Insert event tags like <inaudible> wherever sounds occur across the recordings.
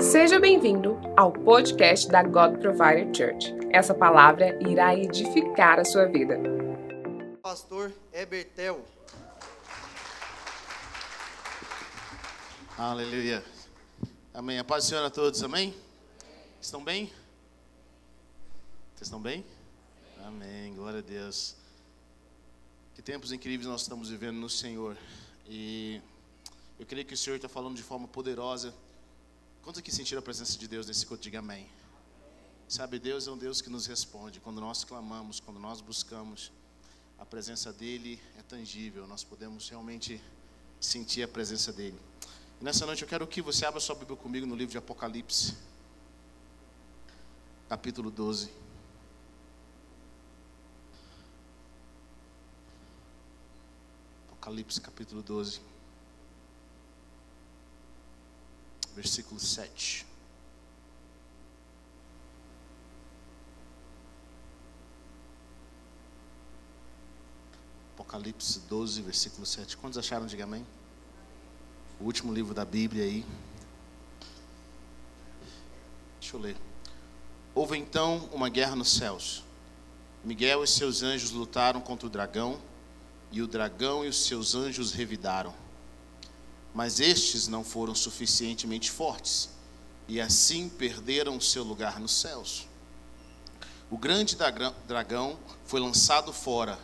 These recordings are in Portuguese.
Seja bem-vindo ao podcast da God Provider Church. Essa palavra irá edificar a sua vida. Pastor Ebertel. Aleluia. Amém. A paz do Senhor a todos, amém? Estão bem? Vocês estão bem? Amém. Glória a Deus. Que tempos incríveis nós estamos vivendo no Senhor. E eu creio que o Senhor está falando de forma poderosa. Quantos aqui sentiram a presença de Deus nesse culto? Diga amém. Sabe, Deus é um Deus que nos responde. Quando nós clamamos, quando nós buscamos, a presença dEle é tangível. Nós podemos realmente sentir a presença dEle. E nessa noite eu quero que você abra sua Bíblia comigo no livro de Apocalipse, capítulo 12. Apocalipse, capítulo 12. Versículo 7. Apocalipse 12, versículo 7. Quantos acharam? Diga amém. O último livro da Bíblia aí. Deixa eu ler. Houve então uma guerra nos céus. Miguel e seus anjos lutaram contra o dragão, e o dragão e os seus anjos revidaram. Mas estes não foram suficientemente fortes, e assim perderam seu lugar nos céus. O grande dragão foi lançado fora.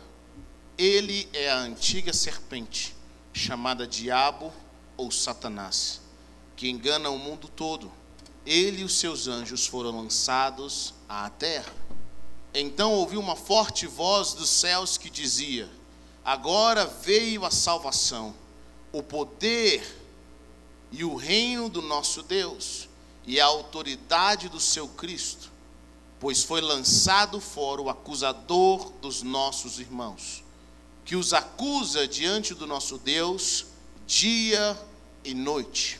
Ele é a antiga serpente, chamada Diabo ou Satanás, que engana o mundo todo. Ele e os seus anjos foram lançados à terra. Então ouvi uma forte voz dos céus que dizia: Agora veio a salvação o poder e o reino do nosso Deus e a autoridade do seu Cristo, pois foi lançado fora o acusador dos nossos irmãos, que os acusa diante do nosso Deus dia e noite.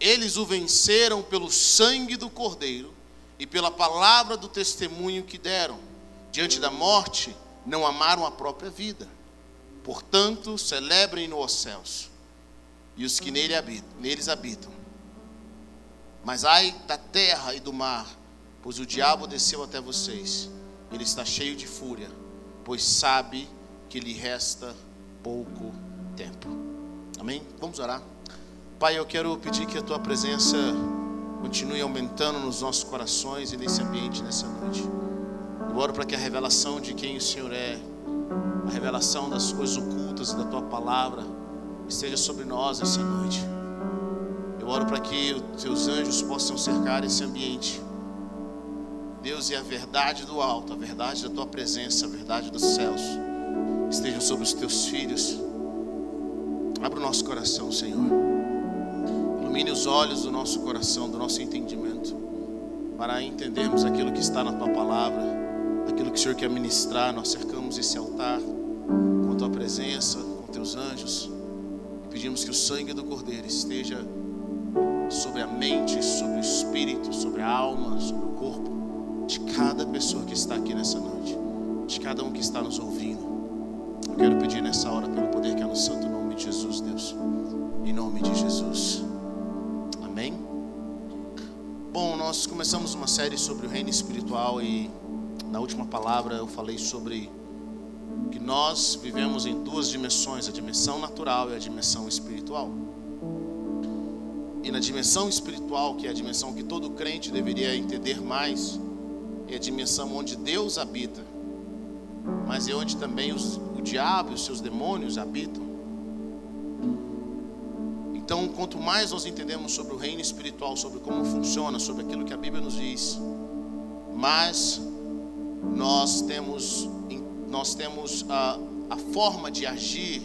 Eles o venceram pelo sangue do Cordeiro e pela palavra do testemunho que deram. Diante da morte, não amaram a própria vida Portanto, celebrem-no os céus e os que nele habitam, neles habitam. Mas ai da terra e do mar, pois o diabo desceu até vocês. Ele está cheio de fúria, pois sabe que lhe resta pouco tempo. Amém? Vamos orar. Pai, eu quero pedir que a tua presença continue aumentando nos nossos corações e nesse ambiente nessa noite. Eu oro para que a revelação de quem o Senhor é a revelação das coisas ocultas da tua palavra esteja sobre nós essa noite. Eu oro para que os teus anjos possam cercar esse ambiente. Deus, e a verdade do alto, a verdade da tua presença, a verdade dos céus, estejam sobre os teus filhos. Abra o nosso coração, Senhor. Ilumine os olhos do nosso coração, do nosso entendimento, para entendermos aquilo que está na tua palavra, aquilo que o Senhor quer ministrar. Nós cercamos esse altar com a tua presença, com teus anjos. E pedimos que o sangue do Cordeiro esteja sobre a mente, sobre o espírito, sobre a alma, sobre o corpo de cada pessoa que está aqui nessa noite, de cada um que está nos ouvindo. Eu quero pedir nessa hora pelo poder que é no santo nome de Jesus, Deus. Em nome de Jesus. Amém. Bom, nós começamos uma série sobre o reino espiritual e na última palavra eu falei sobre que nós vivemos em duas dimensões, a dimensão natural e a dimensão espiritual. E na dimensão espiritual, que é a dimensão que todo crente deveria entender mais, é a dimensão onde Deus habita, mas é onde também os, o diabo e os seus demônios habitam. Então, quanto mais nós entendemos sobre o reino espiritual, sobre como funciona, sobre aquilo que a Bíblia nos diz, mais nós temos nós temos a, a forma de agir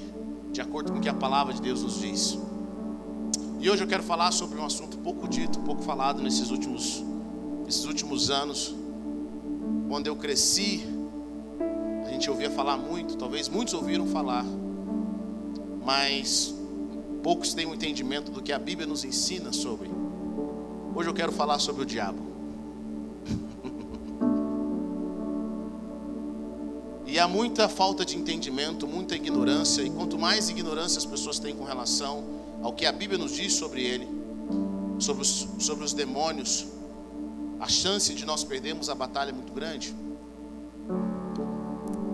de acordo com o que a palavra de Deus nos diz. E hoje eu quero falar sobre um assunto pouco dito, pouco falado nesses últimos, nesses últimos anos. Quando eu cresci, a gente ouvia falar muito, talvez muitos ouviram falar, mas poucos têm um entendimento do que a Bíblia nos ensina sobre. Hoje eu quero falar sobre o diabo. E há muita falta de entendimento, muita ignorância, e quanto mais ignorância as pessoas têm com relação ao que a Bíblia nos diz sobre ele, sobre os, sobre os demônios, a chance de nós perdermos a batalha é muito grande.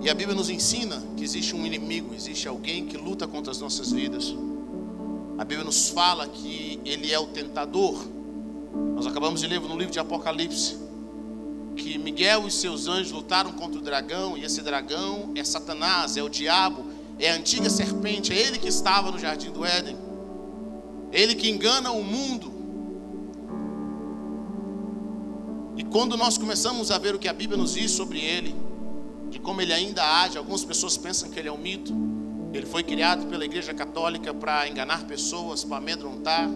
E a Bíblia nos ensina que existe um inimigo, existe alguém que luta contra as nossas vidas. A Bíblia nos fala que ele é o tentador. Nós acabamos de ler no livro de Apocalipse que Miguel e seus anjos lutaram contra o dragão, e esse dragão é Satanás, é o diabo, é a antiga serpente, é ele que estava no jardim do Éden. Ele que engana o mundo. E quando nós começamos a ver o que a Bíblia nos diz sobre ele, de como ele ainda age. Algumas pessoas pensam que ele é um mito. Ele foi criado pela Igreja Católica para enganar pessoas, para amedrontar.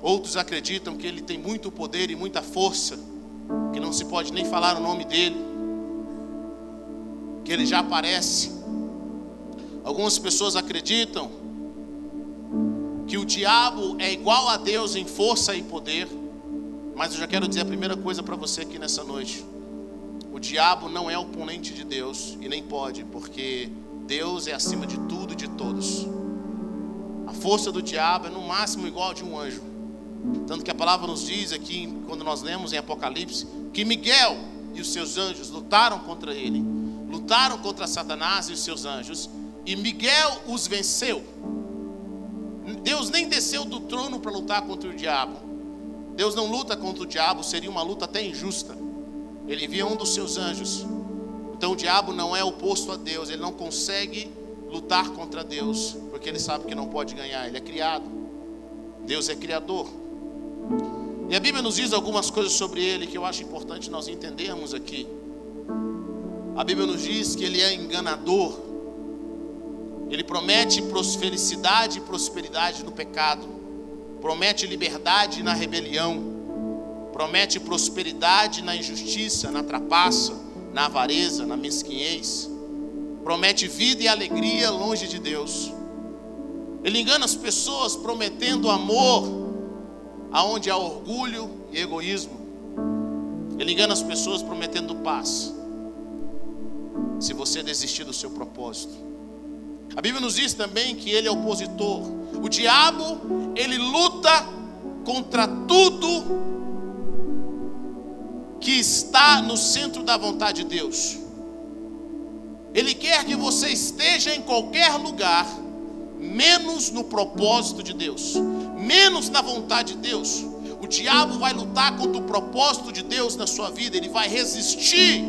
Outros acreditam que ele tem muito poder e muita força, que não se pode nem falar o nome dele, que ele já aparece. Algumas pessoas acreditam que o diabo é igual a Deus em força e poder, mas eu já quero dizer a primeira coisa para você aqui nessa noite. O diabo não é oponente de Deus e nem pode, porque Deus é acima de tudo e de todos. A força do diabo é no máximo igual a de um anjo. Tanto que a palavra nos diz aqui, quando nós lemos em Apocalipse, que Miguel e os seus anjos lutaram contra ele, lutaram contra Satanás e os seus anjos, e Miguel os venceu. Deus nem desceu do trono para lutar contra o diabo. Deus não luta contra o diabo, seria uma luta até injusta. Ele envia um dos seus anjos. Então o diabo não é oposto a Deus, ele não consegue lutar contra Deus, porque ele sabe que não pode ganhar, ele é criado. Deus é criador. E a Bíblia nos diz algumas coisas sobre ele que eu acho importante nós entendermos aqui. A Bíblia nos diz que ele é enganador. Ele promete felicidade e prosperidade no pecado. Promete liberdade na rebelião promete prosperidade na injustiça, na trapaça, na avareza, na mesquinhez. Promete vida e alegria longe de Deus. Ele engana as pessoas prometendo amor aonde há orgulho e egoísmo. Ele engana as pessoas prometendo paz. Se você desistir do seu propósito. A Bíblia nos diz também que ele é opositor. O diabo, ele luta contra tudo que está no centro da vontade de Deus. Ele quer que você esteja em qualquer lugar, menos no propósito de Deus, menos na vontade de Deus. O diabo vai lutar contra o propósito de Deus na sua vida, ele vai resistir.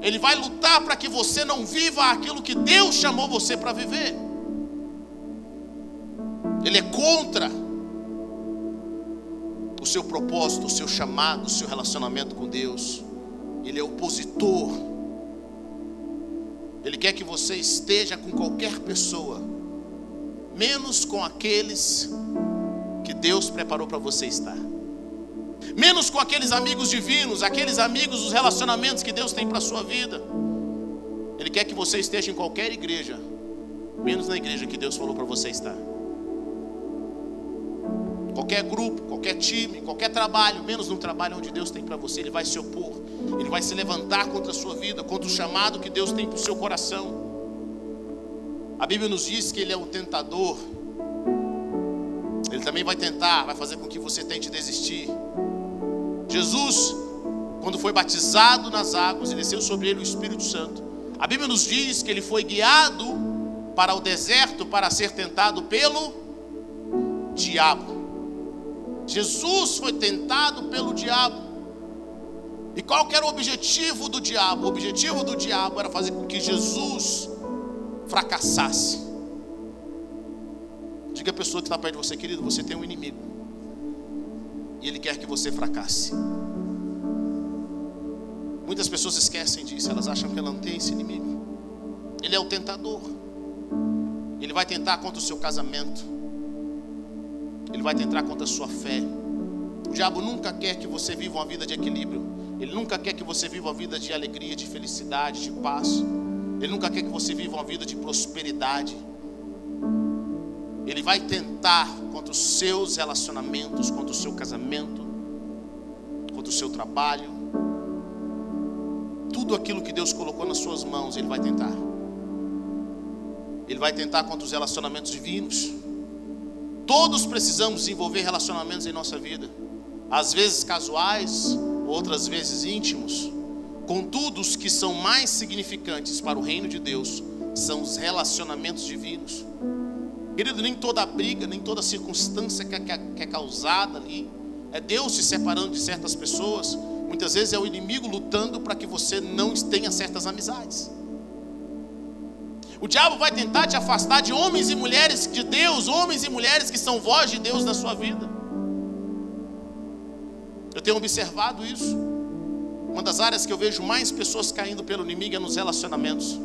Ele vai lutar para que você não viva aquilo que Deus chamou você para viver. Ele é contra o seu propósito, o seu chamado, o seu relacionamento com Deus. Ele é opositor. Ele quer que você esteja com qualquer pessoa, menos com aqueles que Deus preparou para você estar. Menos com aqueles amigos divinos, aqueles amigos, os relacionamentos que Deus tem para a sua vida. Ele quer que você esteja em qualquer igreja, menos na igreja que Deus falou para você estar qualquer grupo, qualquer time, qualquer trabalho, menos no trabalho onde Deus tem para você, ele vai se opor, ele vai se levantar contra a sua vida, contra o chamado que Deus tem para o seu coração. A Bíblia nos diz que ele é o tentador, ele também vai tentar, vai fazer com que você tente desistir. Jesus, quando foi batizado nas águas e desceu sobre ele o Espírito Santo, a Bíblia nos diz que ele foi guiado para o deserto para ser tentado pelo diabo. Jesus foi tentado pelo diabo. E qual era o objetivo do diabo? O objetivo do diabo era fazer com que Jesus fracassasse. Diga a pessoa que está perto de você, querido, você tem um inimigo. E ele quer que você fracasse. Muitas pessoas esquecem disso, elas acham que ela não tem esse inimigo. Ele é o tentador. Ele vai tentar contra o seu casamento. Ele vai tentar contra a sua fé. O diabo nunca quer que você viva uma vida de equilíbrio. Ele nunca quer que você viva uma vida de alegria, de felicidade, de paz. Ele nunca quer que você viva uma vida de prosperidade. Ele vai tentar contra os seus relacionamentos, contra o seu casamento, contra o seu trabalho. Tudo aquilo que Deus colocou nas suas mãos, ele vai tentar. Ele vai tentar contra os relacionamentos divinos. Todos precisamos desenvolver relacionamentos em nossa vida, às vezes casuais, outras vezes íntimos. Contudo, os que são mais significantes para o reino de Deus são os relacionamentos divinos. Querido, nem toda briga, nem toda circunstância que é, que é causada ali é Deus se separando de certas pessoas. Muitas vezes é o inimigo lutando para que você não tenha certas amizades. O diabo vai tentar te afastar de homens e mulheres de Deus, homens e mulheres que são voz de Deus na sua vida. Eu tenho observado isso. Uma das áreas que eu vejo mais pessoas caindo pelo inimigo é nos relacionamentos.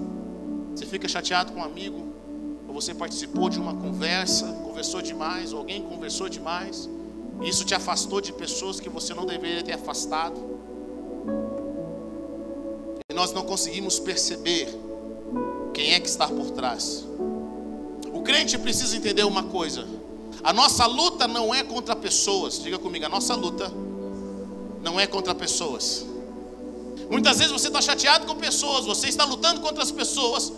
Você fica chateado com um amigo, ou você participou de uma conversa, conversou demais, ou alguém conversou demais, e isso te afastou de pessoas que você não deveria ter afastado. E nós não conseguimos perceber quem é que está por trás. O crente precisa entender uma coisa: a nossa luta não é contra pessoas. Diga comigo, a nossa luta não é contra pessoas. Muitas vezes você está chateado com pessoas, você está lutando contra as pessoas,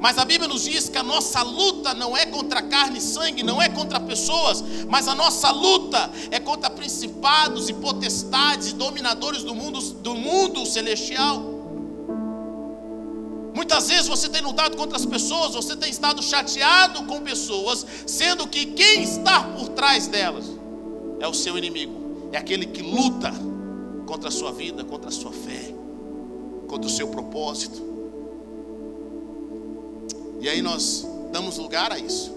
mas a Bíblia nos diz que a nossa luta não é contra carne e sangue, não é contra pessoas, mas a nossa luta é contra principados e potestades e dominadores do mundo, do mundo celestial. Muitas vezes você tem lutado contra as pessoas, você tem estado chateado com pessoas, sendo que quem está por trás delas é o seu inimigo, é aquele que luta contra a sua vida, contra a sua fé, contra o seu propósito. E aí nós damos lugar a isso.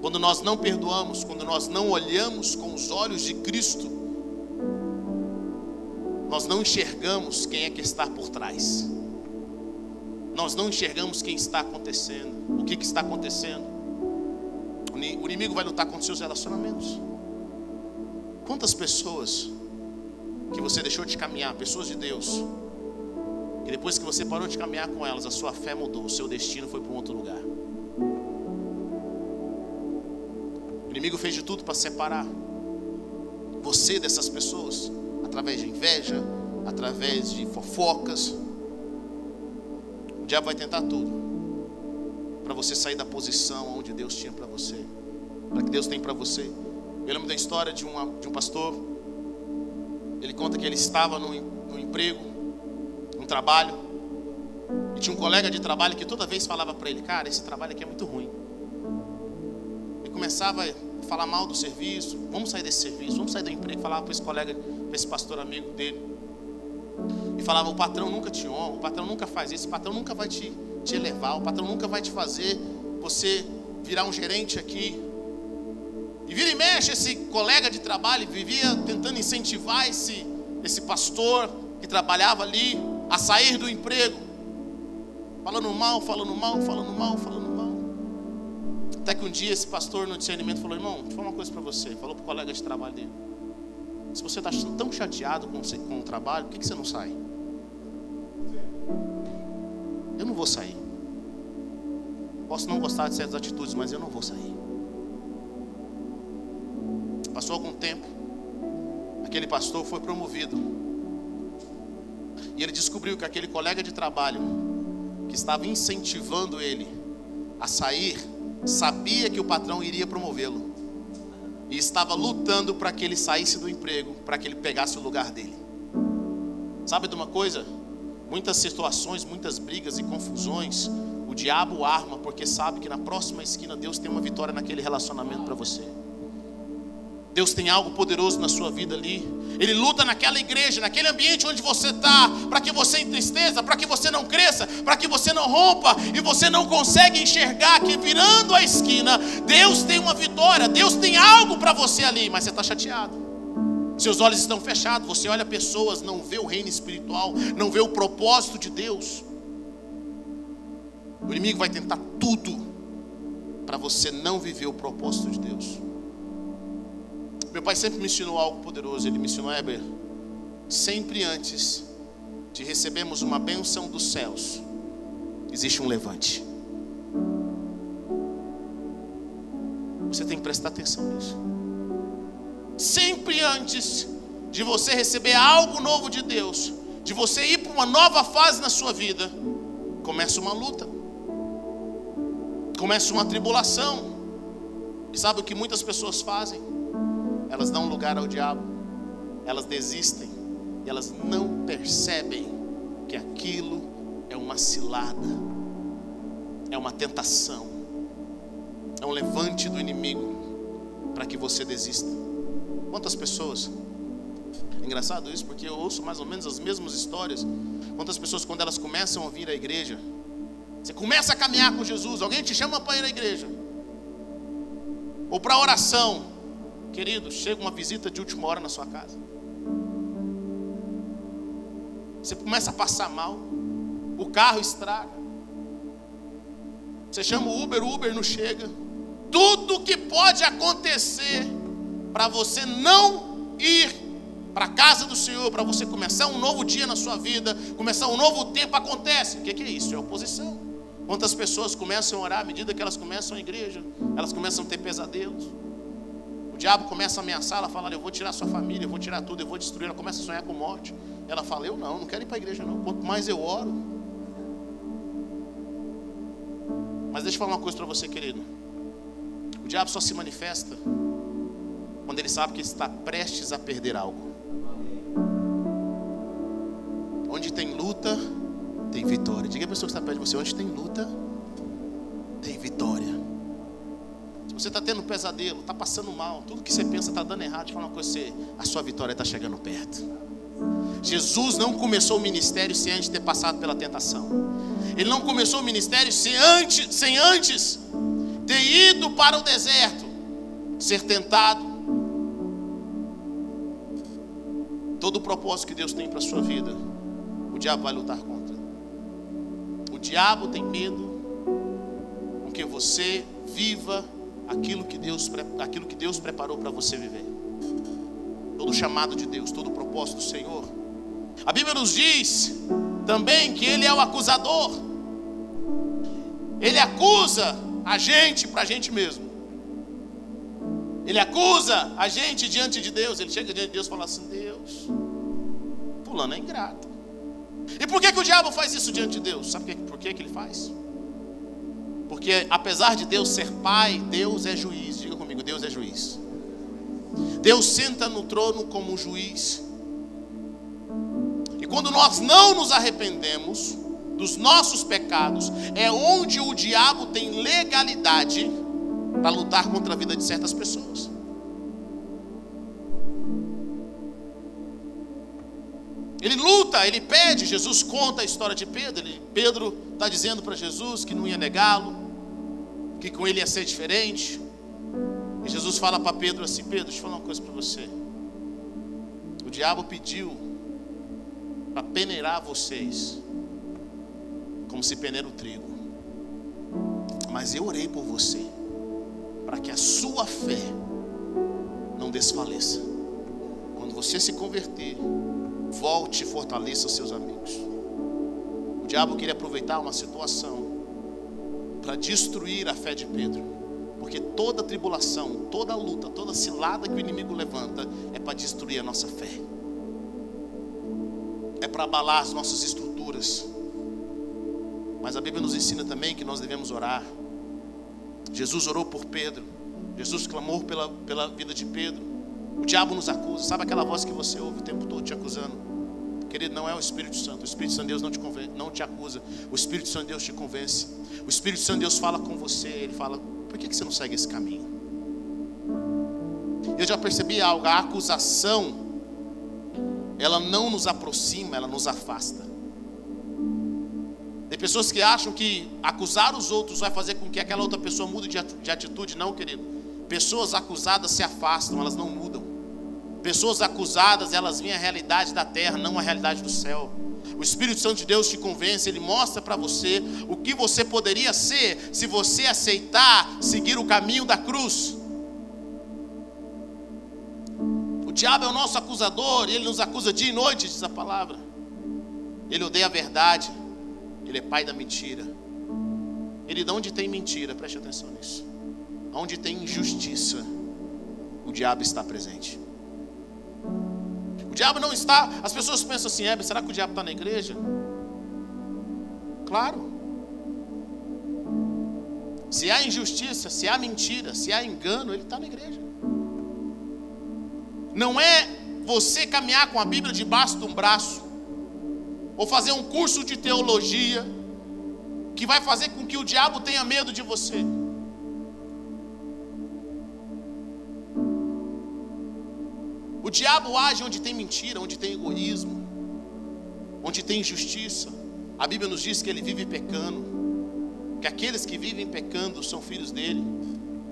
Quando nós não perdoamos, quando nós não olhamos com os olhos de Cristo, nós não enxergamos quem é que está por trás nós não enxergamos quem está acontecendo, o que, que está acontecendo. O inimigo vai lutar contra seus relacionamentos. Quantas pessoas que você deixou de caminhar, pessoas de Deus, que depois que você parou de caminhar com elas, a sua fé mudou, o seu destino foi para um outro lugar. O inimigo fez de tudo para separar você dessas pessoas, através de inveja, através de fofocas, diabo vai tentar tudo para você sair da posição onde Deus tinha para você, para que Deus tem para você. Eu lembro da história de, uma, de um pastor. Ele conta que ele estava no, no emprego, num trabalho, e tinha um colega de trabalho que toda vez falava para ele: Cara, esse trabalho aqui é muito ruim. E começava a falar mal do serviço, vamos sair desse serviço, vamos sair do emprego. Falava para esse colega, para esse pastor amigo dele e falava: o patrão nunca te honra, o patrão nunca faz isso, o patrão nunca vai te, te elevar, o patrão nunca vai te fazer você virar um gerente aqui. E vira e mexe, esse colega de trabalho vivia tentando incentivar esse, esse pastor que trabalhava ali a sair do emprego, falando mal, falando mal, falando mal, falando mal. Até que um dia esse pastor no discernimento falou: irmão, vou falar uma coisa para você. Falou para o colega de trabalho dele. Se você está tão chateado com, com o trabalho, por que, que você não sai? Eu não vou sair. Posso não gostar de certas atitudes, mas eu não vou sair. Passou algum tempo, aquele pastor foi promovido. E ele descobriu que aquele colega de trabalho que estava incentivando ele a sair, sabia que o patrão iria promovê-lo e estava lutando para que ele saísse do emprego, para que ele pegasse o lugar dele. Sabe de uma coisa? Muitas situações, muitas brigas e confusões, o diabo arma porque sabe que na próxima esquina Deus tem uma vitória naquele relacionamento para você. Deus tem algo poderoso na sua vida ali. Ele luta naquela igreja, naquele ambiente onde você está, para que você entristeça, para que você não cresça, para que você não rompa e você não consegue enxergar que virando a esquina, Deus tem uma vitória, Deus tem algo para você ali, mas você está chateado. Seus olhos estão fechados, você olha pessoas, não vê o reino espiritual, não vê o propósito de Deus. O inimigo vai tentar tudo para você não viver o propósito de Deus. Meu pai sempre me ensinou algo poderoso. Ele me ensinou, Heber, sempre antes de recebermos uma bênção dos céus, existe um levante. Você tem que prestar atenção nisso. Sempre antes de você receber algo novo de Deus, de você ir para uma nova fase na sua vida, começa uma luta, começa uma tribulação, E sabe o que muitas pessoas fazem? Elas dão lugar ao diabo, elas desistem, e elas não percebem que aquilo é uma cilada, é uma tentação, é um levante do inimigo para que você desista. Quantas pessoas? É engraçado isso, porque eu ouço mais ou menos as mesmas histórias. Quantas pessoas, quando elas começam a vir à igreja, você começa a caminhar com Jesus, alguém te chama para ir à igreja, ou para oração, querido, chega uma visita de última hora na sua casa. Você começa a passar mal, o carro estraga. Você chama o Uber, o Uber não chega. Tudo que pode acontecer para você não ir para a casa do Senhor, para você começar um novo dia na sua vida, começar um novo tempo, acontece. O que, é isso? É oposição. Quantas pessoas começam a orar à medida que elas começam a igreja, elas começam a ter pesadelos. O diabo começa a ameaçar, ela fala: Eu vou tirar sua família, eu vou tirar tudo, eu vou destruir. Ela começa a sonhar com morte. Ela fala: Eu não, não quero ir para a igreja, não. Quanto mais eu oro. Mas deixa eu falar uma coisa para você, querido. O diabo só se manifesta quando ele sabe que está prestes a perder algo. Onde tem luta, tem vitória. Diga a pessoa que está perto de você: onde tem luta, está tendo pesadelo, está passando mal, tudo que você pensa está dando errado, eu falar uma coisa: você, a sua vitória está chegando perto. Jesus não começou o ministério sem antes ter passado pela tentação. Ele não começou o ministério sem antes, sem antes ter ido para o deserto, ser tentado. Todo o propósito que Deus tem para a sua vida, o diabo vai lutar contra. O diabo tem medo com que você viva aquilo que Deus, aquilo que Deus preparou para você viver. Todo chamado de Deus, todo propósito do Senhor. A Bíblia nos diz também que Ele é o acusador. Ele acusa a gente para a gente mesmo. Ele acusa a gente diante de Deus. Ele chega diante de Deus e fala assim: Deus, Fulano é ingrato. E por que, que o diabo faz isso diante de Deus? Sabe por que, que ele faz? Porque apesar de Deus ser pai, Deus é juiz. Diga comigo: Deus é juiz. Deus senta no trono como juiz. E quando nós não nos arrependemos dos nossos pecados, é onde o diabo tem legalidade para lutar contra a vida de certas pessoas. Ele luta, ele pede, Jesus conta a história de Pedro. Ele, Pedro está dizendo para Jesus que não ia negá-lo, que com ele ia ser diferente. E Jesus fala para Pedro assim: Pedro, deixa eu falar uma coisa para você. O diabo pediu para peneirar vocês, como se peneira o trigo. Mas eu orei por você, para que a sua fé não desfaleça. Quando você se converter, volte e fortaleça seus amigos. O diabo queria aproveitar uma situação para destruir a fé de Pedro. Porque toda tribulação, toda luta, toda cilada que o inimigo levanta é para destruir a nossa fé. É para abalar as nossas estruturas. Mas a Bíblia nos ensina também que nós devemos orar. Jesus orou por Pedro. Jesus clamou pela, pela vida de Pedro. O diabo nos acusa. Sabe aquela voz que você ouve o tempo todo te acusando? Querido, não é o Espírito Santo. O Espírito Santo de Deus não te, não te acusa. O Espírito Santo de Deus te convence. O Espírito Santo de Deus fala com você. Ele fala: por que você não segue esse caminho? Eu já percebi algo, a acusação, ela não nos aproxima, ela nos afasta. Tem pessoas que acham que acusar os outros vai fazer com que aquela outra pessoa mude de atitude. Não, querido. Pessoas acusadas se afastam, elas não mudam. Pessoas acusadas, elas veem a realidade da terra, não a realidade do céu. O Espírito Santo de Deus te convence, ele mostra para você o que você poderia ser se você aceitar seguir o caminho da cruz. O diabo é o nosso acusador, ele nos acusa dia e noite, diz a palavra. Ele odeia a verdade, ele é pai da mentira. Ele, de onde tem mentira, preste atenção nisso. Onde tem injustiça, o diabo está presente. O diabo não está. As pessoas pensam assim: é, será que o diabo está na igreja? Claro. Se há injustiça, se há mentira, se há engano, ele está na igreja. Não é você caminhar com a Bíblia debaixo de um braço, ou fazer um curso de teologia, que vai fazer com que o diabo tenha medo de você. O diabo age onde tem mentira, onde tem egoísmo, onde tem injustiça. A Bíblia nos diz que ele vive pecando, que aqueles que vivem pecando são filhos dele,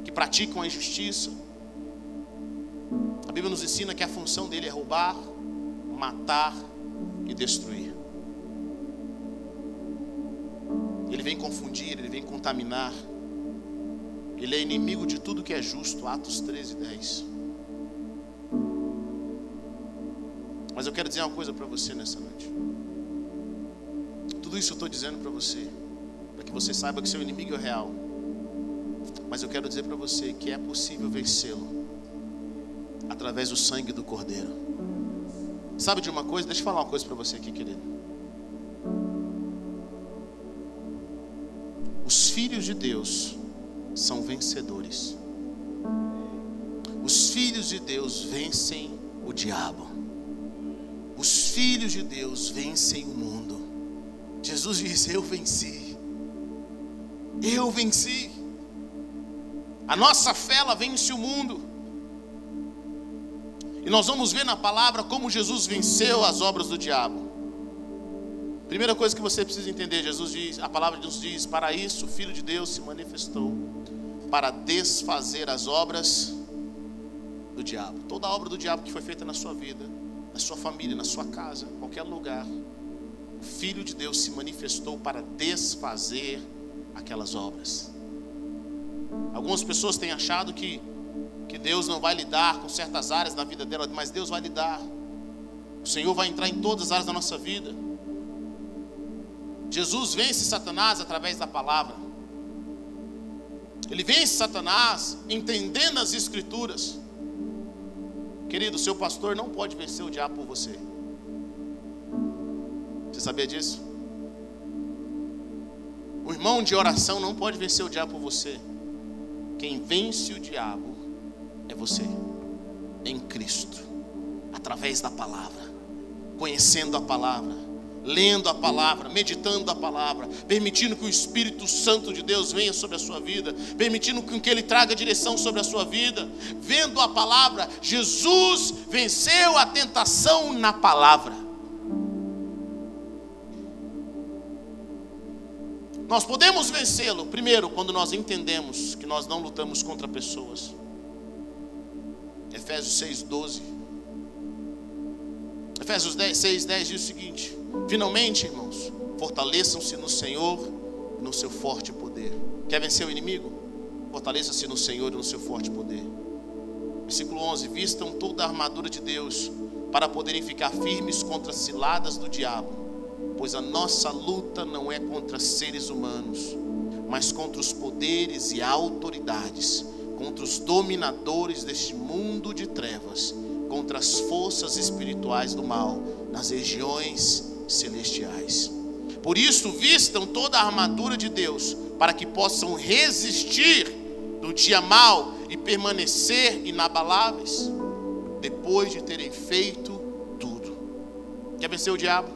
que praticam a injustiça. A Bíblia nos ensina que a função dele é roubar, matar e destruir. Ele vem confundir, ele vem contaminar. Ele é inimigo de tudo que é justo. Atos 13, 10. Mas eu quero dizer uma coisa para você nessa noite. Tudo isso eu estou dizendo para você, para que você saiba que seu inimigo é real. Mas eu quero dizer para você que é possível vencê-lo através do sangue do Cordeiro. Sabe de uma coisa? Deixa eu falar uma coisa para você aqui, querido. Os filhos de Deus são vencedores. Os filhos de Deus vencem o diabo. Os filhos de Deus vencem o mundo. Jesus diz: Eu venci. Eu venci. A nossa fé ela vence o mundo. E nós vamos ver na palavra como Jesus venceu as obras do diabo. Primeira coisa que você precisa entender, Jesus diz, a palavra de Deus diz: "Para isso o Filho de Deus se manifestou para desfazer as obras do diabo. Toda a obra do diabo que foi feita na sua vida, na sua família, na sua casa, em qualquer lugar, o Filho de Deus se manifestou para desfazer aquelas obras. Algumas pessoas têm achado que que Deus não vai lidar com certas áreas da vida dela, mas Deus vai lidar. O Senhor vai entrar em todas as áreas da nossa vida. Jesus vence Satanás através da palavra. Ele vence Satanás entendendo as Escrituras. Querido, seu pastor não pode vencer o diabo por você. Você sabia disso? O irmão de oração não pode vencer o diabo por você. Quem vence o diabo é você, em Cristo, através da palavra, conhecendo a palavra, lendo a palavra, meditando a palavra, permitindo que o Espírito Santo de Deus venha sobre a sua vida, permitindo que Ele traga direção sobre a sua vida, vendo a palavra, Jesus venceu a tentação na palavra. Nós podemos vencê-lo, primeiro, quando nós entendemos que nós não lutamos contra pessoas. Efésios 6, 12. Efésios 10, 6, 10 diz o seguinte: Finalmente, irmãos, fortaleçam-se no Senhor no seu forte poder. Quer vencer o inimigo? Fortaleça-se no Senhor e no seu forte poder. Versículo 11: Vistam toda a armadura de Deus para poderem ficar firmes contra as ciladas do diabo, pois a nossa luta não é contra seres humanos, mas contra os poderes e autoridades contra os dominadores deste mundo de trevas, contra as forças espirituais do mal nas regiões celestiais. Por isso, vistam toda a armadura de Deus, para que possam resistir no dia mal e permanecer inabaláveis, depois de terem feito tudo. Quer vencer o diabo?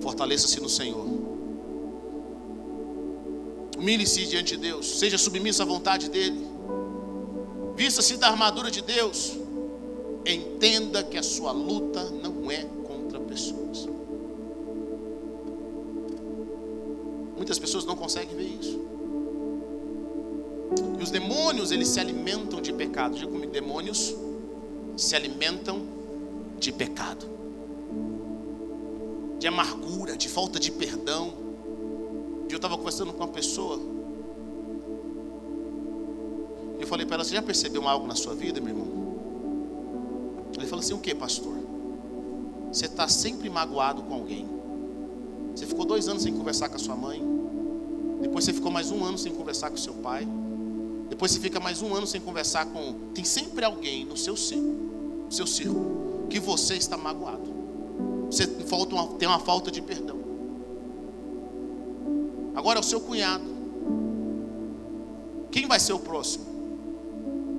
Fortaleça-se no Senhor Humilhe-se diante de Deus, seja submisso à vontade dEle. Vista-se da armadura de Deus. Entenda que a sua luta Muitas pessoas não conseguem ver isso. E os demônios, eles se alimentam de pecado. Diga comigo, demônios se alimentam de pecado. De amargura, de falta de perdão dia eu estava conversando com uma pessoa. E eu falei para ela: Você já percebeu algo na sua vida, meu irmão? Ele falou assim: O que, pastor? Você está sempre magoado com alguém. Você ficou dois anos sem conversar com a sua mãe. Depois você ficou mais um ano sem conversar com seu pai. Depois você fica mais um ano sem conversar com. Tem sempre alguém no seu círculo, no seu círculo, que você está magoado. Você tem uma falta de perdão. Agora, o seu cunhado, Quem vai ser o próximo?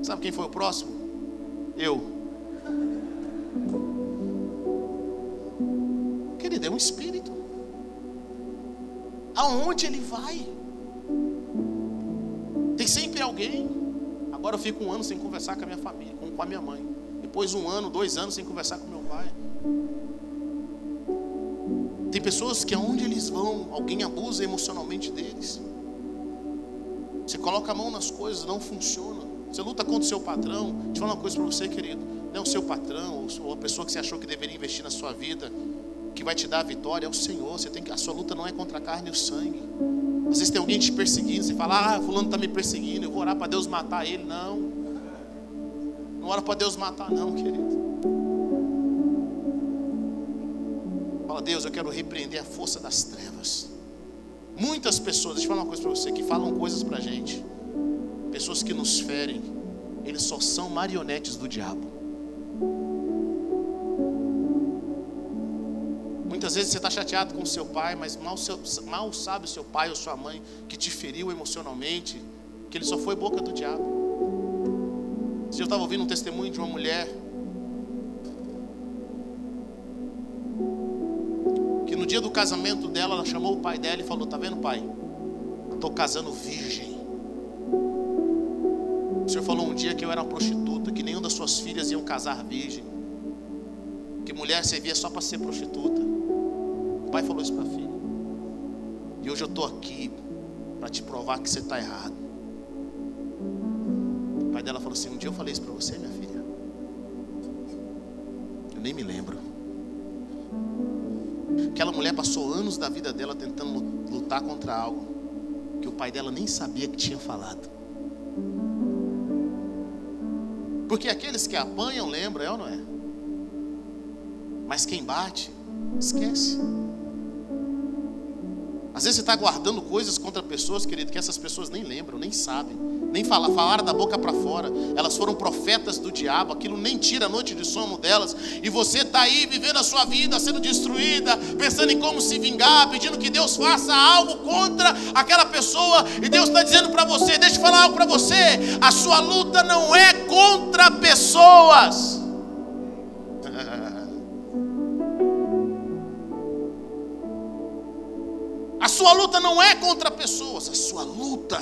Sabe quem foi o próximo? Eu. Querido, é um espírito. Aonde ele vai? Alguém. Agora eu fico um ano sem conversar com a minha família, com a minha mãe. Depois um ano, dois anos sem conversar com meu pai. Tem pessoas que aonde eles vão, alguém abusa emocionalmente deles. Você coloca a mão nas coisas, não funciona. Você luta contra o seu patrão. Deixa eu falar uma coisa para você, querido. Não é o seu patrão ou a pessoa que você achou que deveria investir na sua vida que vai te dar a vitória, é o Senhor. Você tem que, a sua luta não é contra a carne e o sangue. Às vezes tem alguém te perseguindo, você fala, ah, fulano está me perseguindo, eu vou orar para Deus matar ele. Não. Não ora para Deus matar, não, querido. Fala, Deus, eu quero repreender a força das trevas. Muitas pessoas, deixa eu falar uma coisa para você, que falam coisas para a gente, pessoas que nos ferem, eles só são marionetes do diabo. Vezes você está chateado com seu pai, mas mal, seu, mal sabe o seu pai ou sua mãe que te feriu emocionalmente, que ele só foi boca do diabo. Se eu estava ouvindo um testemunho de uma mulher dia do casamento dela, ela chamou o pai dela e falou: Tá vendo, pai? Estou casando virgem. O senhor falou um dia que eu era uma prostituta, que nenhuma das suas filhas iam casar virgem, que mulher servia só para ser prostituta. O pai falou isso para a filha. E hoje eu estou aqui para te provar que você está errado. O pai dela falou assim: Um dia eu falei isso para você, minha filha. Eu nem me lembro. Aquela mulher passou anos da vida dela tentando lutar contra algo que o pai dela nem sabia que tinha falado. Porque aqueles que apanham lembram, é ou não é? Mas quem bate, esquece. Às vezes você está guardando coisas contra pessoas, querido, que essas pessoas nem lembram, nem sabem nem fala, falaram da boca para fora. Elas foram profetas do diabo, aquilo nem tira a noite de sono delas. E você está aí vivendo a sua vida, sendo destruída, pensando em como se vingar, pedindo que Deus faça algo contra aquela pessoa. E Deus está dizendo para você: deixa eu falar algo para você. A sua luta não é contra pessoas. Sua luta não é contra pessoas, a sua luta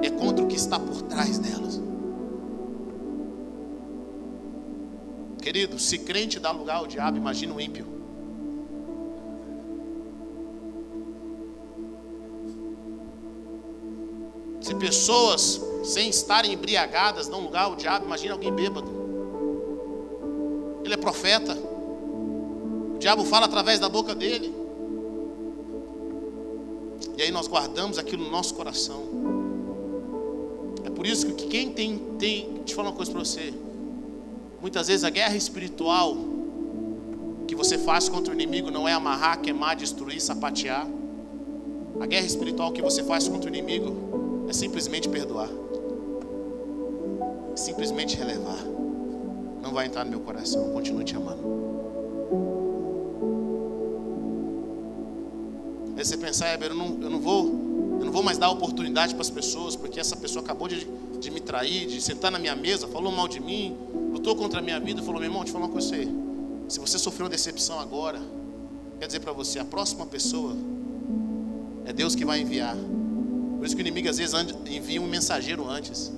é contra o que está por trás delas. Querido, se crente dá lugar ao diabo, imagina o ímpio. Se pessoas sem estarem embriagadas dão lugar ao diabo, imagina alguém bêbado. Ele é profeta. O diabo fala através da boca dele. E aí nós guardamos aquilo no nosso coração. Por isso que quem tem, tem, deixa eu falar uma coisa para você. Muitas vezes a guerra espiritual que você faz contra o inimigo não é amarrar, queimar, destruir, sapatear. A guerra espiritual que você faz contra o inimigo é simplesmente perdoar. É simplesmente relevar. Não vai entrar no meu coração, eu continuo te amando. Aí você pensar, eu não, eu não vou eu não vou mais dar oportunidade para as pessoas, porque essa pessoa acabou de, de me trair, de sentar na minha mesa, falou mal de mim, lutou contra a minha vida, falou: meu irmão, deixa eu falar uma coisa você. Se você sofreu uma decepção agora, quer dizer para você, a próxima pessoa é Deus que vai enviar. Por isso que o inimigo às vezes envia um mensageiro antes.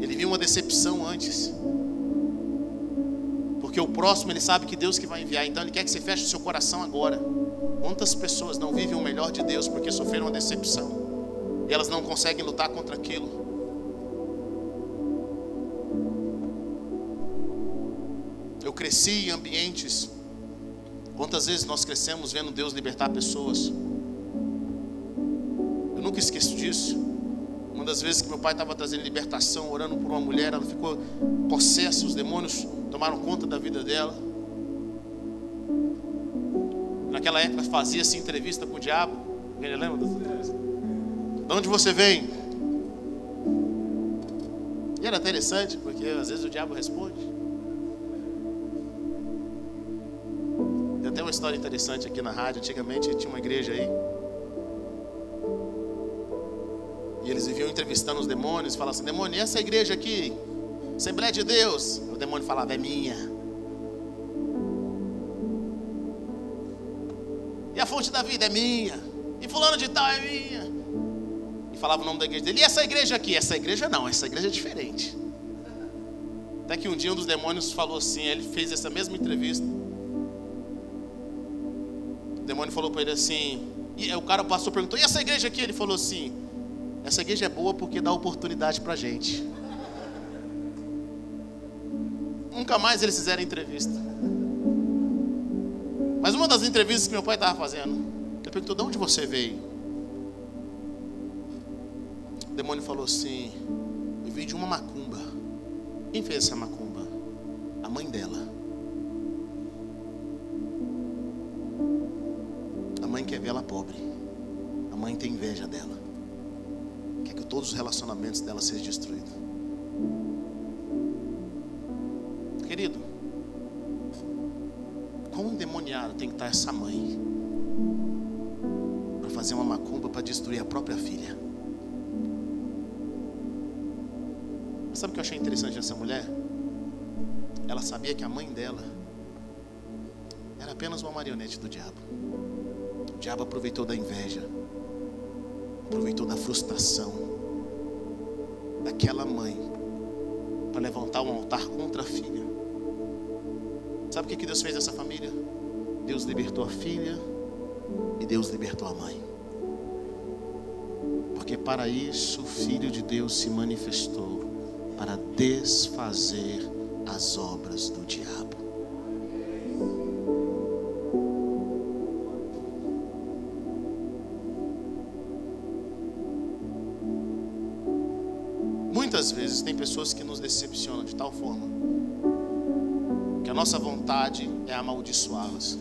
Ele envia uma decepção antes. Porque o próximo ele sabe que Deus que vai enviar. Então ele quer que você feche o seu coração agora. Quantas pessoas não vivem o melhor de Deus porque sofreram uma decepção? E elas não conseguem lutar contra aquilo. Eu cresci em ambientes. Quantas vezes nós crescemos vendo Deus libertar pessoas? Eu nunca esqueço disso. Uma das vezes que meu pai estava trazendo libertação, orando por uma mulher, ela ficou possessa, os demônios tomaram conta da vida dela. Naquela época fazia-se entrevista com o diabo. Alguém lembra De onde você vem? E era interessante, porque às vezes o diabo responde. Tem até uma história interessante aqui na rádio. Antigamente tinha uma igreja aí. E Eles viviam entrevistando os demônios, falavam assim: demônio, essa igreja aqui? Assembleia de Deus. O demônio falava: é minha. Da vida é minha. E fulano de tal é minha. E falava o nome da igreja dele. E essa igreja aqui? Essa igreja não, essa igreja é diferente. Até que um dia um dos demônios falou assim, ele fez essa mesma entrevista. O demônio falou para ele assim, e o cara passou perguntou: "E essa igreja aqui?" Ele falou assim: "Essa igreja é boa porque dá oportunidade para gente." Nunca mais eles fizeram entrevista. Mas uma das entrevistas que meu pai estava fazendo, perguntou: "De onde você veio?" O demônio falou assim: "Eu vim de uma macumba." Quem fez essa macumba? A mãe dela. A mãe quer ver ela pobre. A mãe tem inveja dela. Quer que todos os relacionamentos dela sejam destruídos. Querido, quão endemoniado tem que estar essa mãe fazer uma macumba para destruir a própria filha? Mas sabe o que eu achei interessante nessa mulher? Ela sabia que a mãe dela era apenas uma marionete do diabo. O diabo aproveitou da inveja, aproveitou da frustração daquela mãe para levantar um altar contra a filha. Sabe o que Deus fez nessa família? Deus libertou a filha e Deus libertou a mãe. Para isso o Filho de Deus se manifestou para desfazer as obras do diabo. Muitas vezes tem pessoas que nos decepcionam de tal forma que a nossa vontade é amaldiçoá-las.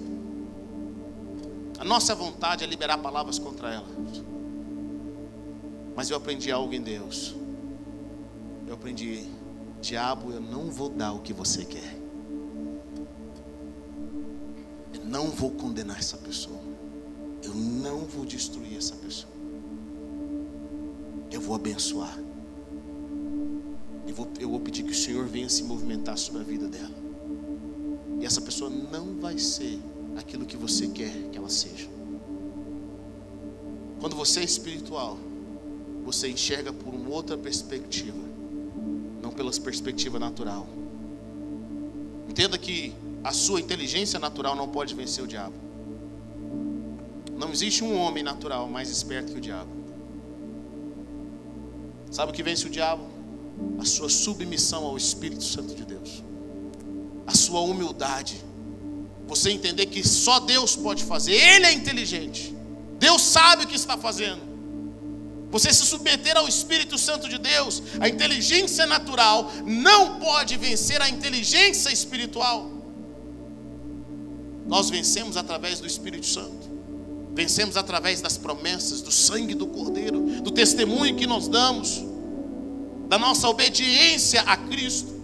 A nossa vontade é liberar palavras contra elas. Mas eu aprendi algo em Deus eu aprendi, diabo, eu não vou dar o que você quer. Eu não vou condenar essa pessoa. Eu não vou destruir essa pessoa. Eu vou abençoar. Eu vou, eu vou pedir que o Senhor venha se movimentar sobre a vida dela. E essa pessoa não vai ser aquilo que você quer que ela seja. Quando você é espiritual, você enxerga por uma outra perspectiva pela perspectiva natural. Entenda que a sua inteligência natural não pode vencer o diabo. Não existe um homem natural mais esperto que o diabo. Sabe o que vence o diabo? A sua submissão ao Espírito Santo de Deus, a sua humildade. Você entender que só Deus pode fazer, Ele é inteligente, Deus sabe o que está fazendo. Você se submeter ao Espírito Santo de Deus, a inteligência natural não pode vencer a inteligência espiritual. Nós vencemos através do Espírito Santo, vencemos através das promessas, do sangue do Cordeiro, do testemunho que nós damos, da nossa obediência a Cristo.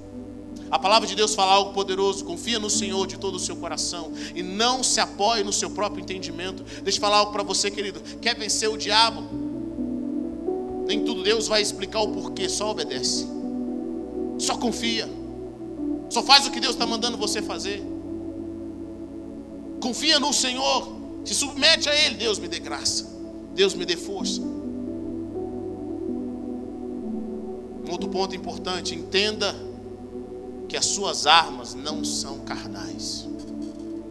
A palavra de Deus fala algo poderoso. Confia no Senhor de todo o seu coração e não se apoie no seu próprio entendimento. Deixa eu falar algo para você, querido. Quer vencer o diabo? Nem tudo Deus vai explicar o porquê, só obedece. Só confia. Só faz o que Deus está mandando você fazer. Confia no Senhor. Se submete a Ele. Deus me dê graça. Deus me dê força. Um outro ponto importante: entenda que as suas armas não são carnais.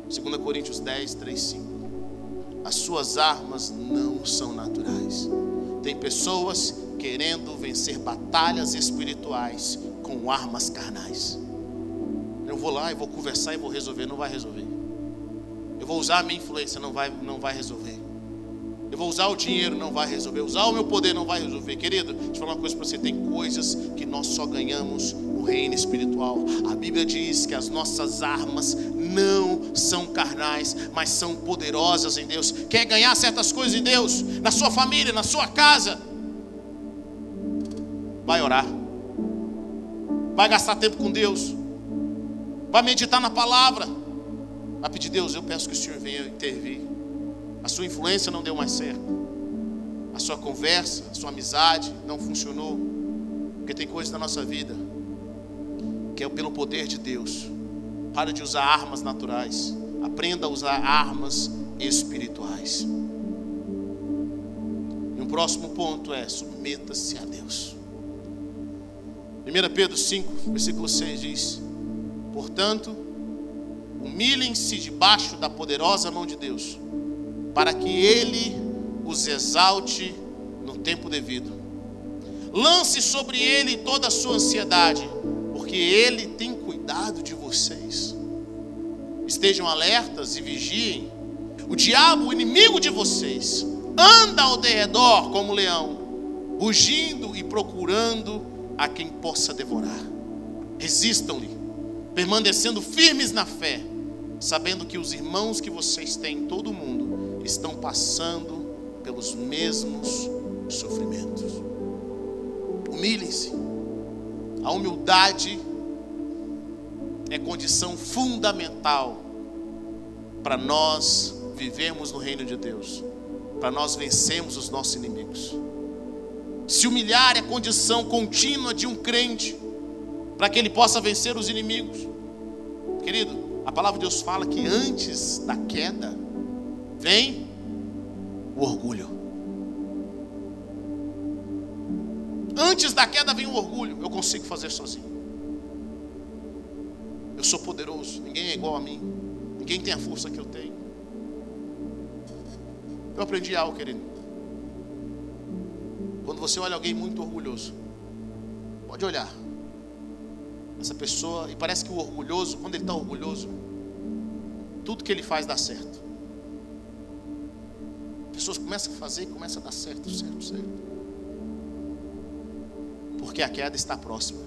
2 Coríntios 10, 3, 5. As suas armas não são naturais. Tem pessoas querendo vencer batalhas espirituais com armas carnais. Eu vou lá e vou conversar e vou resolver, não vai resolver. Eu vou usar a minha influência, não vai, não vai resolver. Eu vou usar o dinheiro, não vai resolver. Usar o meu poder não vai resolver. Querido, deixa eu falar uma coisa para você: tem coisas que nós só ganhamos no reino espiritual. A Bíblia diz que as nossas armas não são carnais, mas são poderosas em Deus. Quer ganhar certas coisas em Deus, na sua família, na sua casa? Vai orar, vai gastar tempo com Deus, vai meditar na palavra, vai pedir Deus. Eu peço que o Senhor venha intervir. A sua influência não deu mais certo. a sua conversa, a sua amizade não funcionou. Porque tem coisas na nossa vida que é pelo poder de Deus. Para de usar armas naturais. Aprenda a usar armas espirituais. E um próximo ponto é: submeta-se a Deus. 1 Pedro 5, versículo 6 diz: Portanto, humilhem-se debaixo da poderosa mão de Deus, para que Ele os exalte no tempo devido. Lance sobre Ele toda a sua ansiedade, porque Ele tem cuidado de vocês. Estejam alertas e vigiem. O diabo, o inimigo de vocês, anda ao derredor como leão, rugindo e procurando a quem possa devorar. Resistam-lhe, permanecendo firmes na fé, sabendo que os irmãos que vocês têm em todo o mundo estão passando pelos mesmos sofrimentos. Humilhem-se. A humildade é condição fundamental para nós vivermos no reino de Deus, para nós vencermos os nossos inimigos. Se humilhar é condição contínua de um crente, para que ele possa vencer os inimigos. Querido, a palavra de Deus fala que antes da queda vem o orgulho. Antes da queda vem o orgulho. Eu consigo fazer sozinho. Eu sou poderoso. Ninguém é igual a mim. Ninguém tem a força que eu tenho. Eu aprendi algo, querido. Quando você olha alguém muito orgulhoso, pode olhar. Essa pessoa, e parece que o orgulhoso, quando ele está orgulhoso, tudo que ele faz dá certo. Pessoas começam a fazer e começa a dar certo, certo, certo. Porque a queda está próxima.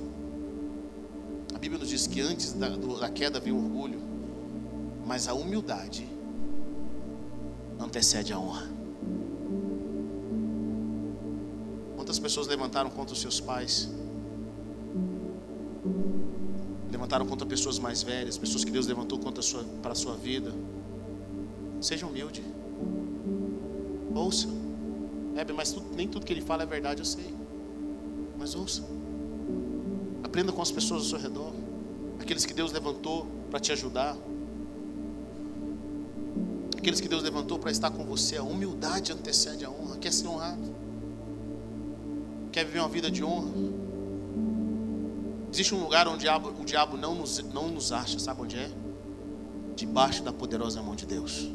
A Bíblia nos diz que antes da, da queda vem o orgulho, mas a humildade antecede a honra. Quantas pessoas levantaram contra os seus pais? Levantaram contra pessoas mais velhas, pessoas que Deus levantou contra a sua, para a sua vida. Seja humilde. Ouça. É, mas nem tudo que ele fala é verdade, eu sei. Mas ouça. Aprenda com as pessoas ao seu redor. Aqueles que Deus levantou para te ajudar. Aqueles que Deus levantou para estar com você. A humildade antecede a honra. Quer ser honrado? Quer viver uma vida de honra? Existe um lugar onde o diabo, o diabo não, nos, não nos acha, sabe onde é? Debaixo da poderosa mão de Deus.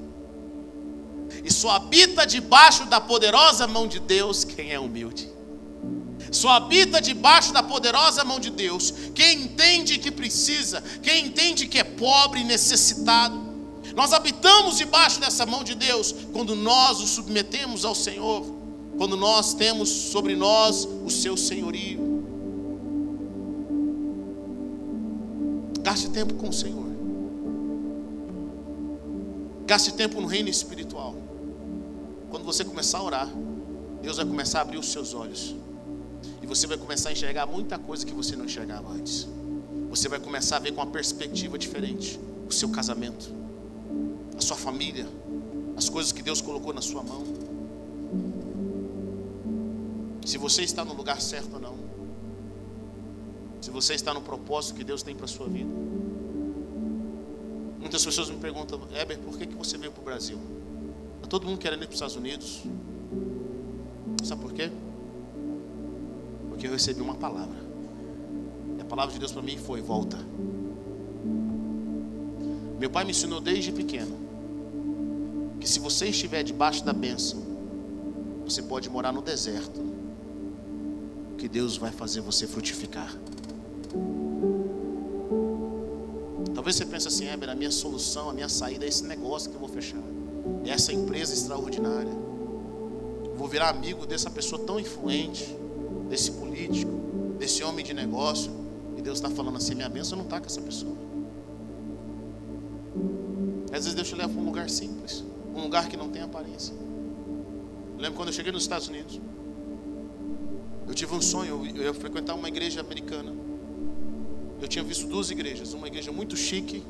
E só habita debaixo da poderosa mão de Deus quem é humilde. Só habita debaixo da poderosa mão de Deus quem entende que precisa, quem entende que é pobre e necessitado. Nós habitamos debaixo dessa mão de Deus quando nós nos submetemos ao Senhor, quando nós temos sobre nós o seu senhorio. Gaste tempo com o Senhor. Gaste tempo no reino espiritual. Quando você começar a orar, Deus vai começar a abrir os seus olhos. Você vai começar a enxergar muita coisa que você não enxergava antes. Você vai começar a ver com uma perspectiva diferente o seu casamento, a sua família, as coisas que Deus colocou na sua mão. Se você está no lugar certo ou não. Se você está no propósito que Deus tem para a sua vida. Muitas pessoas me perguntam, Heber, por que, que você veio para o Brasil? Está todo mundo querendo ir para os Estados Unidos. Sabe por quê? Porque eu recebi uma palavra. E a palavra de Deus para mim foi: volta. Meu pai me ensinou desde pequeno que se você estiver debaixo da bênção, você pode morar no deserto, que Deus vai fazer você frutificar. Talvez você pense assim, Heber, a minha solução, a minha saída é esse negócio que eu vou fechar. É essa empresa extraordinária. vou virar amigo dessa pessoa tão influente, desse político, desse homem de negócio. E Deus está falando assim: minha bênção não está com essa pessoa. Às vezes Deus te leva para um lugar simples, um lugar que não tem aparência. Eu lembro quando eu cheguei nos Estados Unidos, eu tive um sonho, eu ia frequentar uma igreja americana. Eu tinha visto duas igrejas, uma igreja muito chique,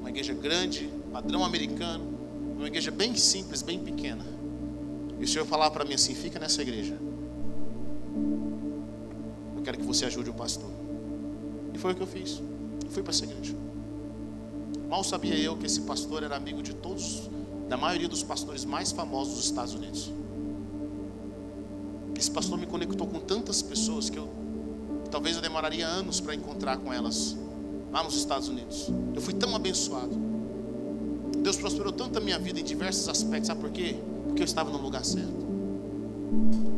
uma igreja grande, padrão americano, uma igreja bem simples, bem pequena. E o Senhor falava para mim assim: fica nessa igreja. Você ajude o pastor. E foi o que eu fiz. Eu fui para essa igreja. Mal sabia eu que esse pastor era amigo de todos, da maioria dos pastores mais famosos dos Estados Unidos. Esse pastor me conectou com tantas pessoas que eu talvez eu demoraria anos para encontrar com elas lá nos Estados Unidos. Eu fui tão abençoado. Deus prosperou tanto a minha vida em diversos aspectos. Sabe por quê? Porque eu estava no lugar certo.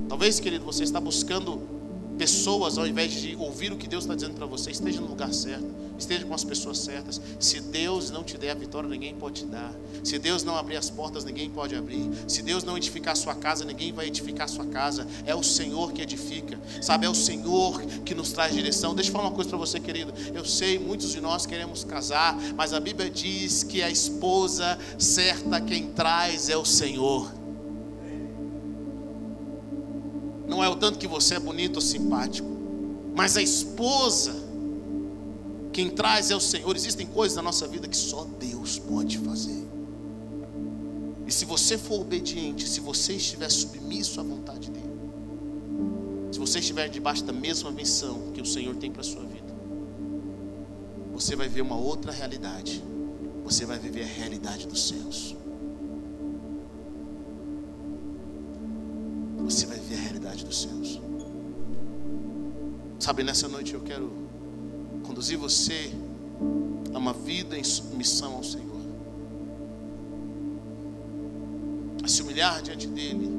Talvez, querido, você está buscando pessoas ao invés de ouvir o que Deus está dizendo para você. Esteja no lugar certo. Esteja com as pessoas certas. Se Deus não te der a vitória, ninguém pode te dar. Se Deus não abrir as portas, ninguém pode abrir. Se Deus não edificar a sua casa, ninguém vai edificar a sua casa. É o Senhor que edifica. Sabe, é o Senhor que nos traz direção. Deixa eu falar uma coisa para você, querido. Eu sei, muitos de nós queremos casar, mas a Bíblia diz que a esposa certa quem traz é o Senhor. Tanto que você é bonito ou simpático, mas a esposa quem traz é o Senhor. Existem coisas na nossa vida que só Deus pode fazer. E se você for obediente, se você estiver submisso à vontade dEle, se você estiver debaixo da mesma missão que o Senhor tem para a sua vida, você vai ver uma outra realidade. Você vai viver a realidade dos céus. Você vai dos céus. Sabe, nessa noite eu quero conduzir você a uma vida em submissão ao Senhor, a se humilhar diante dEle,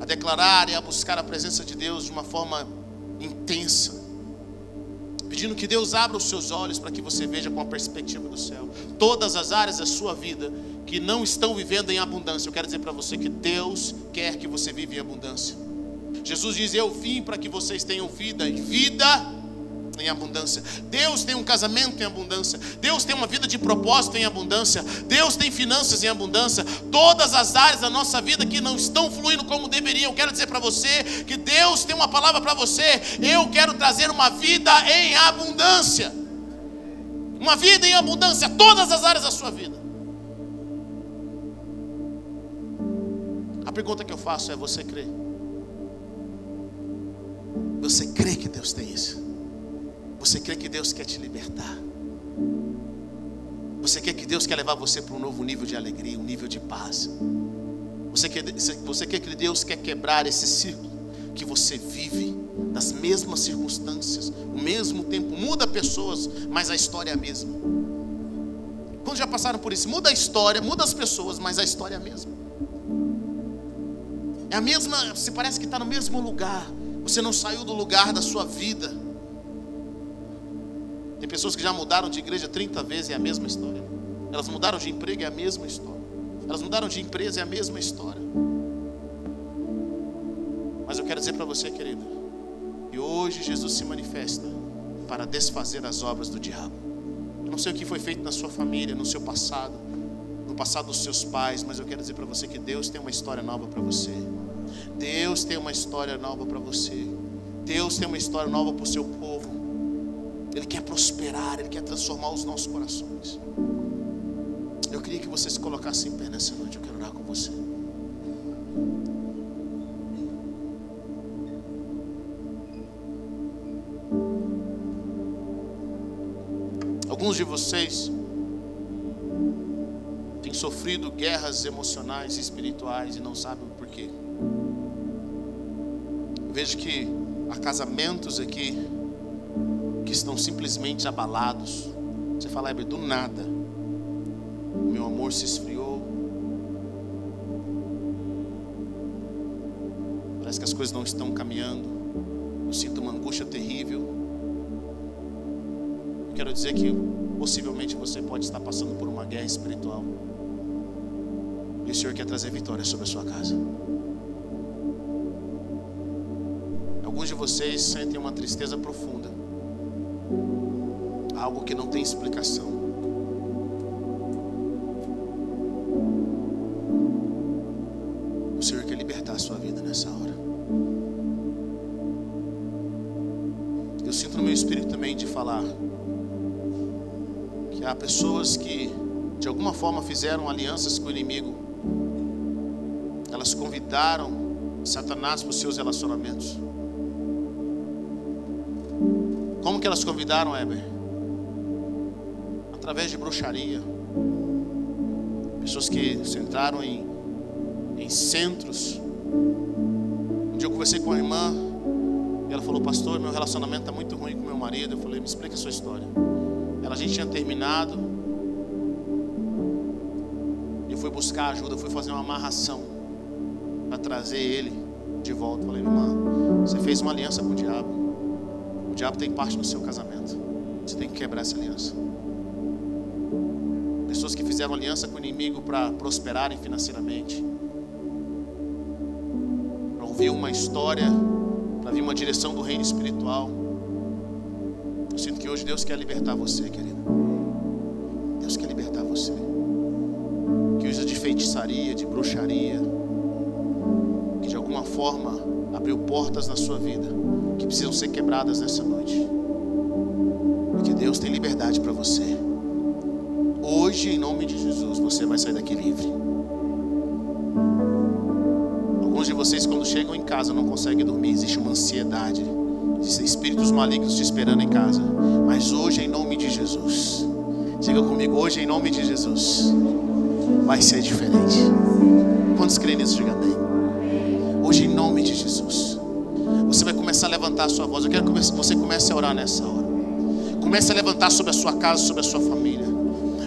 a declarar e a buscar a presença de Deus de uma forma intensa, pedindo que Deus abra os seus olhos para que você veja com a perspectiva do céu todas as áreas da sua vida que não estão vivendo em abundância. Eu quero dizer para você que Deus quer que você viva em abundância. Jesus diz: Eu vim para que vocês tenham vida e vida em abundância. Deus tem um casamento em abundância. Deus tem uma vida de propósito em abundância. Deus tem finanças em abundância. Todas as áreas da nossa vida que não estão fluindo como deveriam. Quero dizer para você que Deus tem uma palavra para você. Eu quero trazer uma vida em abundância. Uma vida em abundância, todas as áreas da sua vida. A pergunta que eu faço é: você crê? Você crê que Deus tem isso? Você crê que Deus quer te libertar? Você quer que Deus quer levar você para um novo nível de alegria, um nível de paz? Você quer, você que Deus quer quebrar esse ciclo que você vive das mesmas circunstâncias, o mesmo tempo, muda pessoas, mas a história é a mesma. Quando já passaram por isso? Muda a história, muda as pessoas, mas a história é a mesma. É a mesma, se parece que está no mesmo lugar. Você não saiu do lugar da sua vida. Tem pessoas que já mudaram de igreja 30 vezes, é a mesma história. Elas mudaram de emprego, é a mesma história. Elas mudaram de empresa, é a mesma história. Mas eu quero dizer para você, querido, que hoje Jesus se manifesta para desfazer as obras do diabo. Eu não sei o que foi feito na sua família, no seu passado, no passado dos seus pais, mas eu quero dizer para você que Deus tem uma história nova para você. Deus tem uma história nova para você. Deus tem uma história nova para o seu povo. Ele quer prosperar, Ele quer transformar os nossos corações. Eu queria que você se colocasse em pé nessa noite. Eu quero orar com você. Alguns de vocês têm sofrido guerras emocionais e espirituais e não sabem o porquê. Vejo que há casamentos aqui que estão simplesmente abalados. Você fala, Heber, do nada, meu amor se esfriou. Parece que as coisas não estão caminhando. Eu sinto uma angústia terrível. Eu quero dizer que possivelmente você pode estar passando por uma guerra espiritual. E o Senhor quer trazer vitória sobre a sua casa. Alguns de vocês sentem uma tristeza profunda algo que não tem explicação. O Senhor quer libertar a sua vida nessa hora. Eu sinto no meu espírito também de falar que há pessoas que de alguma forma fizeram alianças com o inimigo Elas convidaram Satanás para os seus relacionamentos. Como que elas convidaram Heber? Através de bruxaria. Pessoas que entraram em, em centros. Um dia eu conversei com a irmã. E ela falou, pastor, meu relacionamento está muito ruim com meu marido. Eu falei, me explica a sua história. Ela, a gente tinha terminado. Eu fui buscar ajuda, fui fazer uma amarração para trazer ele de volta. Eu falei, irmã, você fez uma aliança com o diabo. Diabo tem parte no seu casamento. Você tem que quebrar essa aliança. Pessoas que fizeram aliança com o inimigo para prosperarem financeiramente. Para ouvir uma história, para vir uma direção do reino espiritual. Eu sinto que hoje Deus quer libertar você, querido. Deus quer libertar você. Que usa de feitiçaria, de bruxaria, que de alguma forma abriu portas na sua vida que precisam ser quebradas nessa noite. Porque Deus tem liberdade para você. Hoje, em nome de Jesus, você vai sair daqui livre. Alguns de vocês, quando chegam em casa, não conseguem dormir. Existe uma ansiedade. Existem espíritos malignos te esperando em casa. Mas hoje, em nome de Jesus, diga comigo: hoje, em nome de Jesus, vai ser diferente. Quantos creem nisso? Diga amém. Hoje, em nome de Jesus, você vai começar a levantar a sua voz. Eu quero que você comece a orar nessa hora. Comece a levantar sobre a sua casa, sobre a sua família.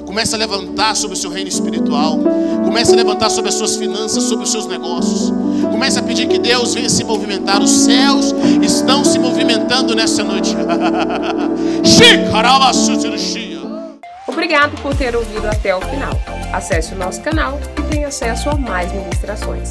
Comece a levantar sobre o seu reino espiritual. Comece a levantar sobre as suas finanças, sobre os seus negócios. Comece a pedir que Deus venha se movimentar. Os céus estão se movimentando nessa noite. <laughs> Obrigado por ter ouvido até o final. Acesse o nosso canal e tenha acesso a mais ministrações.